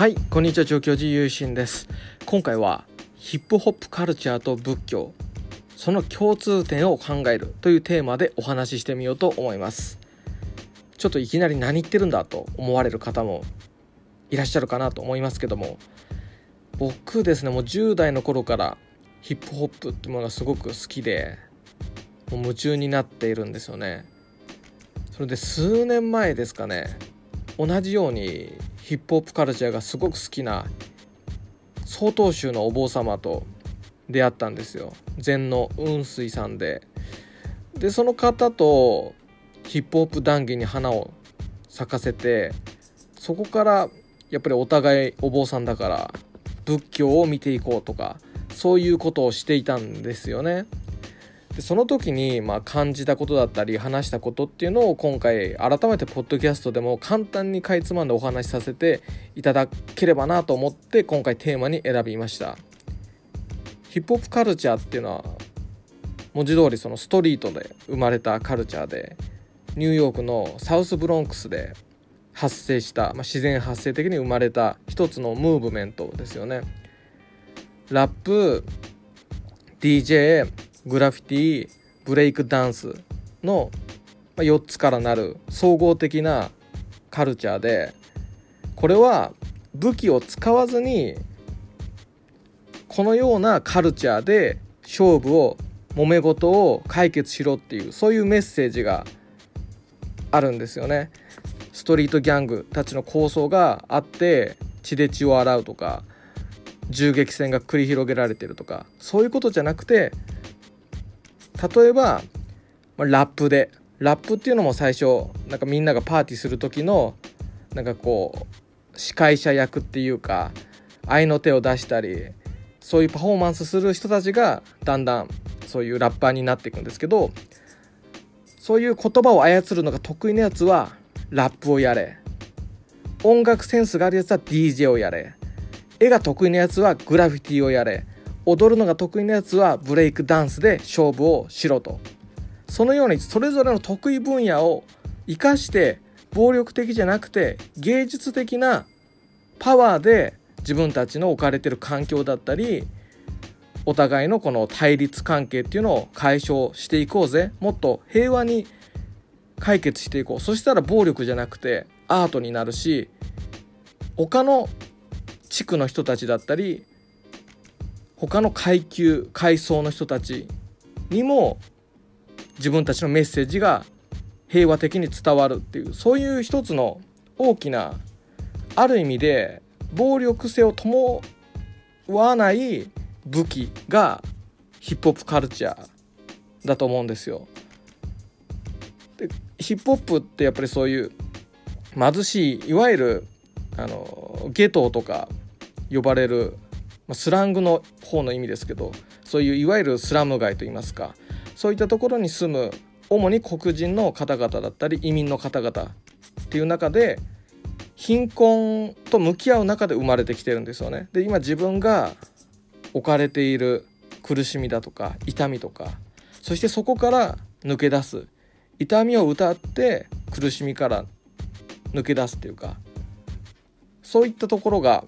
はいこんにちは調教師ゆうしんです。今回はヒップホップカルチャーと仏教その共通点を考えるというテーマでお話ししてみようと思います。ちょっといきなり何言ってるんだと思われる方もいらっしゃるかなと思いますけども僕ですねもう10代の頃からヒップホップってものがすごく好きでもう夢中になっているんですよね。それで数年前ですかね同じようにヒップホップカルチャーがすごく好きな曹洞宗のお坊様と出会ったんですよ禅の雲水さんででその方とヒップホップ談義に花を咲かせてそこからやっぱりお互いお坊さんだから仏教を見ていこうとかそういうことをしていたんですよね。でその時にまあ感じたことだったり話したことっていうのを今回改めてポッドキャストでも簡単にかいつまんでお話しさせていただければなと思って今回テーマに選びました。ヒップホップカルチャーっていうのは文字通りそのストリートで生まれたカルチャーでニューヨークのサウスブロンクスで発生した、まあ、自然発生的に生まれた一つのムーブメントですよね。ラップ DJ グラフィティブレイクダンスの4つからなる総合的なカルチャーでこれは武器を使わずにこのようなカルチャーで勝負を揉め事を解決しろっていうそういうメッセージがあるんですよね。ストリートギャングたちの抗争があって血で血を洗うとか銃撃戦が繰り広げられてるとかそういうことじゃなくて例えば、ま、ラップで。ラップっていうのも最初なんかみんながパーティーする時のなんかこう司会者役っていうか愛の手を出したりそういうパフォーマンスする人たちがだんだんそういうラッパーになっていくんですけどそういう言葉を操るのが得意なやつはラップをやれ。音楽センスがあるやつは DJ をやれ。絵が得意なやつはグラフィティをやれ。踊るのが得意なやつはブレイクダンスで勝負をしろと。そのようにそれぞれの得意分野を生かして暴力的じゃなくて芸術的なパワーで自分たちの置かれてる環境だったりお互いのこの対立関係っていうのを解消していこうぜ。もっと平和に解決していこう。そしたら暴力じゃなくてアートになるし他の地区の人たちだったり他の階級階層の人たちにも自分たちのメッセージが平和的に伝わるっていうそういう一つの大きなある意味で暴力性を伴わない武器がヒップホップカルチャーだと思うんですよ。でヒップホップってやっぱりそういう貧しいいわゆるあのゲトとか呼ばれるまスラングの方の意味ですけどそういういわゆるスラム街といいますかそういったところに住む主に黒人の方々だったり移民の方々っていう中で貧困と向き合う中で生まれてきてるんですよね。で今自分が置かれている苦しみだとか痛みとかそしてそこから抜け出す痛みを歌って苦しみから抜け出すっていうかそういったところが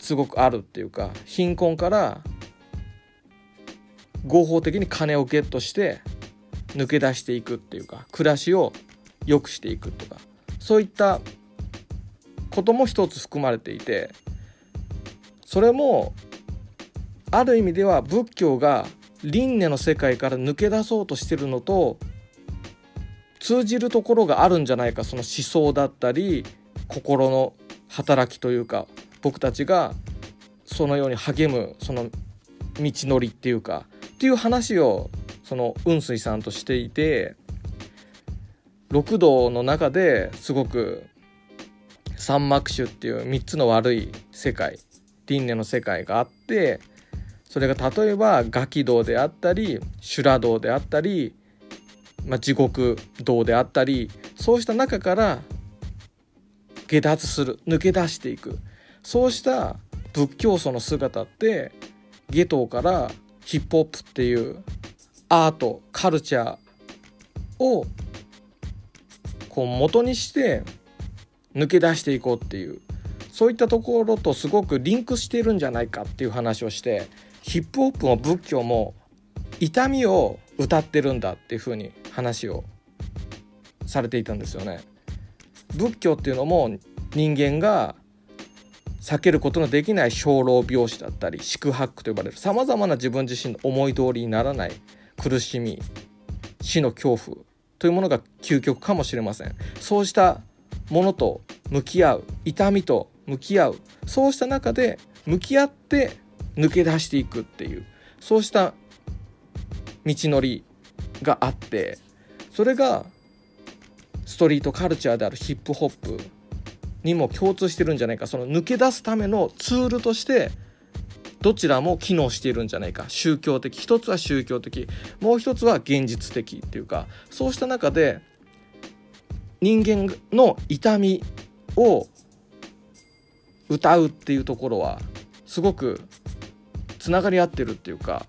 すごくあるっていうか貧困から合法的に金をゲットして抜け出していくっていうか暮らしを良くしていくとかそういったことも一つ含まれていてそれもある意味では仏教が輪廻の世界から抜け出そうとしてるのと通じるところがあるんじゃないかその思想だったり心の働きというか僕たちがそのように励むその道のりっていうかっていう話をその雲水さんとしていて六道の中ですごく三幕種っていう3つの悪い世界輪廻の世界があってそれが例えばガキ道であったり修羅道であったり、まあ、地獄道であったりそうした中から下脱する抜け出していく。そうした仏教祖の姿ってゲトからヒップホップっていうアートカルチャーをこう元にして抜け出していこうっていうそういったところとすごくリンクしているんじゃないかっていう話をしてヒップホップも仏教も痛みを歌ってるんだっていうふうに話をされていたんですよね。仏教っていうのも人間が避けることのできない生老病死だったり四苦八苦と呼ばれるさまざまな自分自身の思い通りにならない苦しみ死の恐怖というものが究極かもしれません。そうしたものと向き合う痛みと向き合うそうした中で向き合って抜け出していくっていうそうした道のりがあってそれがストリートカルチャーであるヒップホップにも共通してるんじゃないか。その抜け出すためのツールとしてどちらも機能しているんじゃないか。宗教的。一つは宗教的。もう一つは現実的っていうか。そうした中で人間の痛みを歌うっていうところはすごくつながり合ってるっていうか。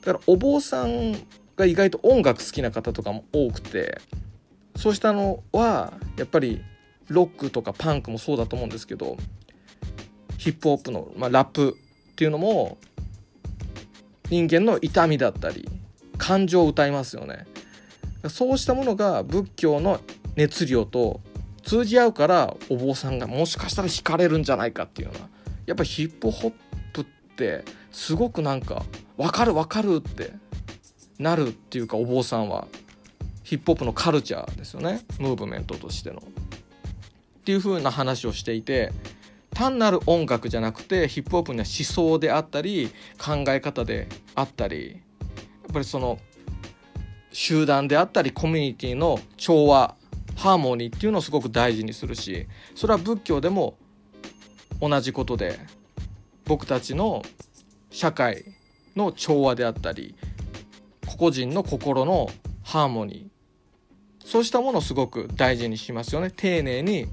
だからお坊さんが意外と音楽好きな方とかも多くて。そうしたのはやっぱりロックとかパンクもそうだと思うんですけどヒップホップの、まあ、ラップっていうのも人間の痛みだったり感情を歌いますよね。そうしたものが仏教の熱量と通じ合うからお坊さんがもしかしたら惹かれるんじゃないかっていうのはやっぱヒップホップってすごくなんか分かる分かるってなるっていうかお坊さんはヒップホップのカルチャーですよね。ムーブメントとしての。っていう風な話をしていて単なる音楽じゃなくてヒップホップには思想であったり考え方であったりやっぱりその集団であったりコミュニティの調和ハーモニーっていうのをすごく大事にするしそれは仏教でも同じことで僕たちの社会の調和であったり個々人の心のハーモニーそうしたものをすごく大事にしますよね。丁寧に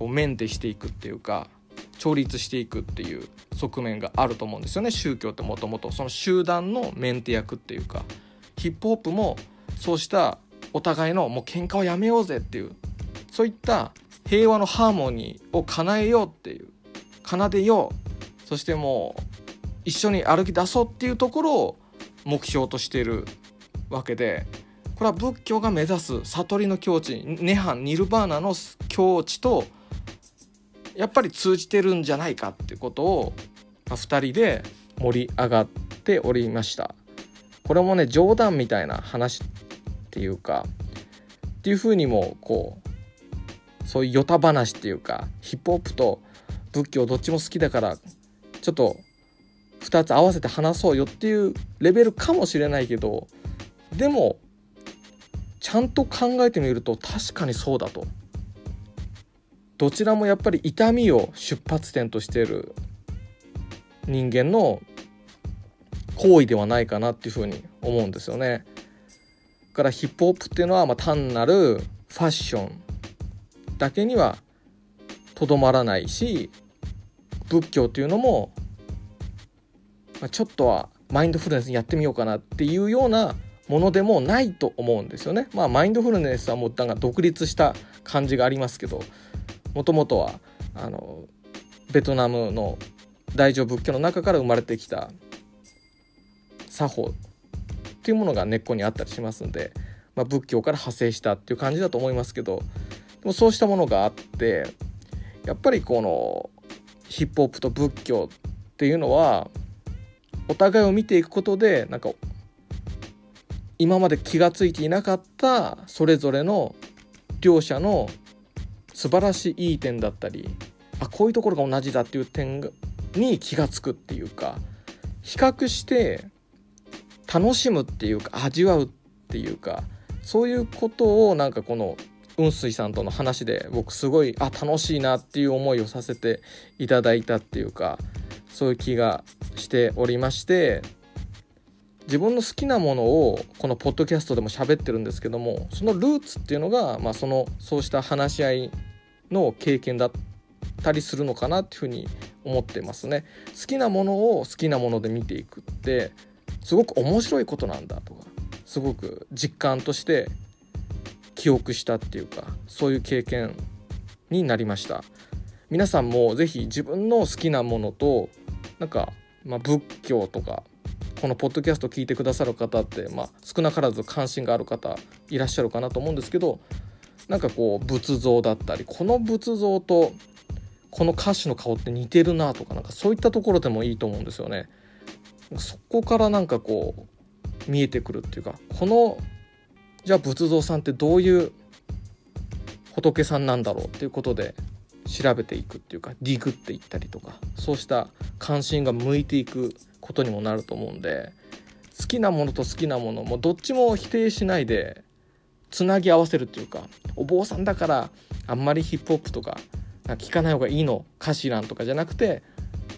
こうメンテしていくっていうか調律していくっていう側面があると思うんですよね。宗教ってもともとその集団のメンテ役っていうかヒップホップもそうしたお互いのもう喧嘩をやめようぜっていうそういった平和のハーモニーを叶えようっていう奏でようそしてもう一緒に歩き出そうっていうところを目標としているわけでこれは仏教が目指す悟りの境地涅槃ニルバーナの境地とやっぱり通じてるんじゃないかってことを、まあ、2人で盛り上がっておりました。これもね冗談みたいな話っていうかっていうふうにもこうそういうヨタ話っていうかヒップホップと仏教どっちも好きだからちょっと2つ合わせて話そうよっていうレベルかもしれないけどでもちゃんと考えてみると確かにそうだと。どちらもやっぱり痛みを出発点としている人間の行為ではないかなっていうふうに思うんですよね。からヒップホップっていうのはま単なるファッションだけにはとどまらないし仏教っていうのも、まちょっとはマインドフルネスにやってみようかなっていうようなものでもないと思うんですよね。まあマインドフルネスはもうなんか独立した感じがありますけどもともとはあのベトナムの大乗仏教の中から生まれてきた作法っていうものが根っこにあったりしますんで、まあ、仏教から派生したっていう感じだと思いますけどでもそうしたものがあってやっぱりこのヒップホップと仏教っていうのはお互いを見ていくことでなんか今まで気が付いていなかったそれぞれの両者の素晴らしいいい点だったりあこういうところが同じだっていう点に気が付くっていうか比較して楽しむっていうか味わうっていうかそういうことをなんかこの雲水さんとの話で僕すごいあ楽しいなっていう思いをさせていただいたっていうかそういう気がしておりまして自分の好きなものをこのポッドキャストでも喋ってるんですけどもそのルーツっていうのが、まあ、そのそうした話し合いの経験だったりするのかなっていうふうに思ってますね。好きなものを好きなもので見ていくってすごく面白いことなんだとかすごく実感として記憶したっていうかそういう経験になりました。皆さんも是非自分の好きなものとなんか、まあ、仏教とかこのポッドキャスト聞いてくださる方って、まあ、少なからず関心がある方いらっしゃるかなと思うんですけどなんかこう仏像だったりこの仏像とこの歌手の顔って似てるなとかなんかそういったところでもいいと思うんですよね。そこからなんかこう見えてくるっていうかこのじゃあ仏像さんってどういう仏さんなんだろうっていうことで調べていくっていうかディグっていったりとかそうした関心が向いていくことにもなると思うんで好きなものと好きなものもどっちも否定しないでつなぎ合わせるっていうかお坊さんだからあんまりヒップホップとか聞かない方がいいの歌詞欄とかじゃなくて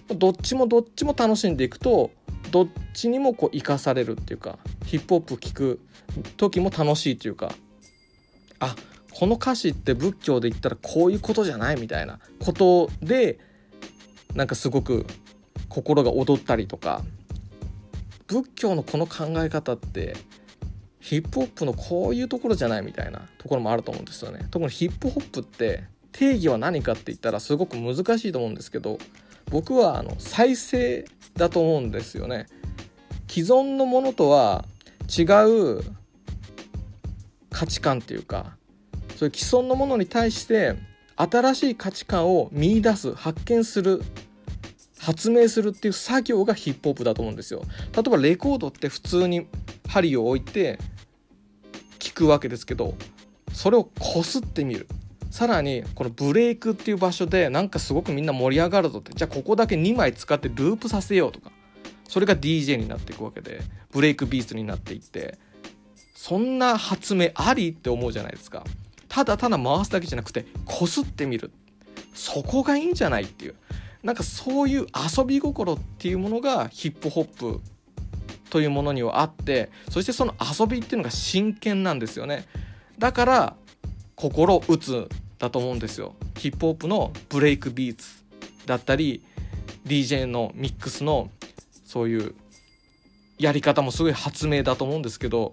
どっちもどっちも楽しんでいくとどっちにもこう生かされるっていうかヒップホップ聴く時も楽しいっていうかあっこの歌詞って仏教で言ったらこういうことじゃないみたいなことでなんかすごく心が躍ったりとか仏教のこの考え方ってヒップホップのこういうところじゃないみたいなところもあると思うんですよね。特にヒップホップって定義は何かって言ったらすごく難しいと思うんですけど僕はあの再生だと思うんですよね。既存のものとは違う価値観っていうかそういう既存のものに対して新しい価値観を見出す発見する発明するっていう作業がヒップホップだと思うんですよ。例えばレコードって普通に針を置いて聞くわけですけどそれをこすってみる。さらにこのブレイクっていう場所でなんかすごくみんな盛り上がるぞって。じゃあここだけ2枚使ってループさせようとか。それが DJ になっていくわけで。ブレイクビーツになっていって。そんな発明ありって思うじゃないですか。ただただ回すだけじゃなくてこすってみる。そこがいいんじゃないっていう。なんかそういう遊び心っていうものがヒップホップというものにはあってそしてその遊びっていうのが真剣なんですよね。だから心打つだと思うんですよ。ヒップホップのブレイクビーツだったり DJ のミックスのそういうやり方もすごい発明だと思うんですけど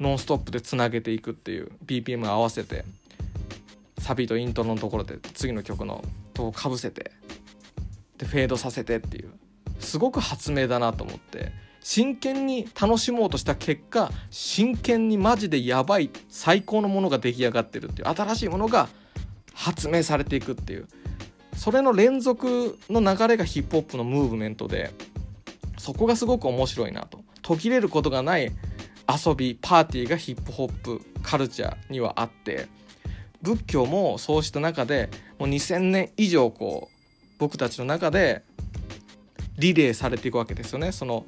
ノンストップでつなげていくっていう BPM 合わせてサビとイントロのところで次の曲のとかぶせてでフェードさせてっていうすごく発明だなと思って真剣に楽しもうとした結果真剣にマジでやばい最高のものが出来上がってるっていう新しいものが発明されていくっていうそれの連続の流れがヒップホップのムーブメントでそこがすごく面白いなと。途切れることがない遊びパーティーがヒップホップカルチャーにはあって仏教もそうした中でもう2,000年以上こう僕たちの中でリレーされていくわけですよね。その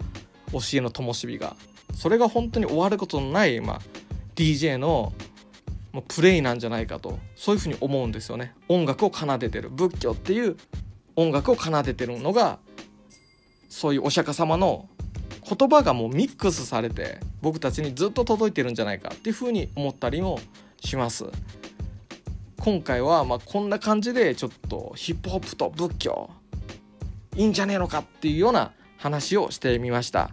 教えの灯火が。それが本当に終わることのない、まあ、DJ のもうプレイなんじゃないかとそういうふうに思うんですよね。音楽を奏でてる。仏教っていう音楽を奏でてるのがそういうお釈迦様の言葉がもうミックスされて僕たちにずっと届いてるんじゃないかっていうふうに思ったりもします。今回はまこんな感じでちょっとヒップホップと仏教いいんじゃねえのかっていうような話をしてみました。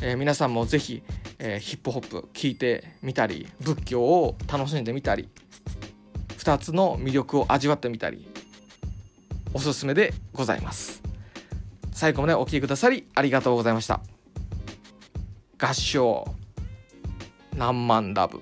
えー、皆さんも是非、えー、ヒップホップ聞いてみたり仏教を楽しんでみたり2つの魅力を味わってみたりおすすめでございます。最後までお聴きくださりありがとうございました。合唱。何万ラブ。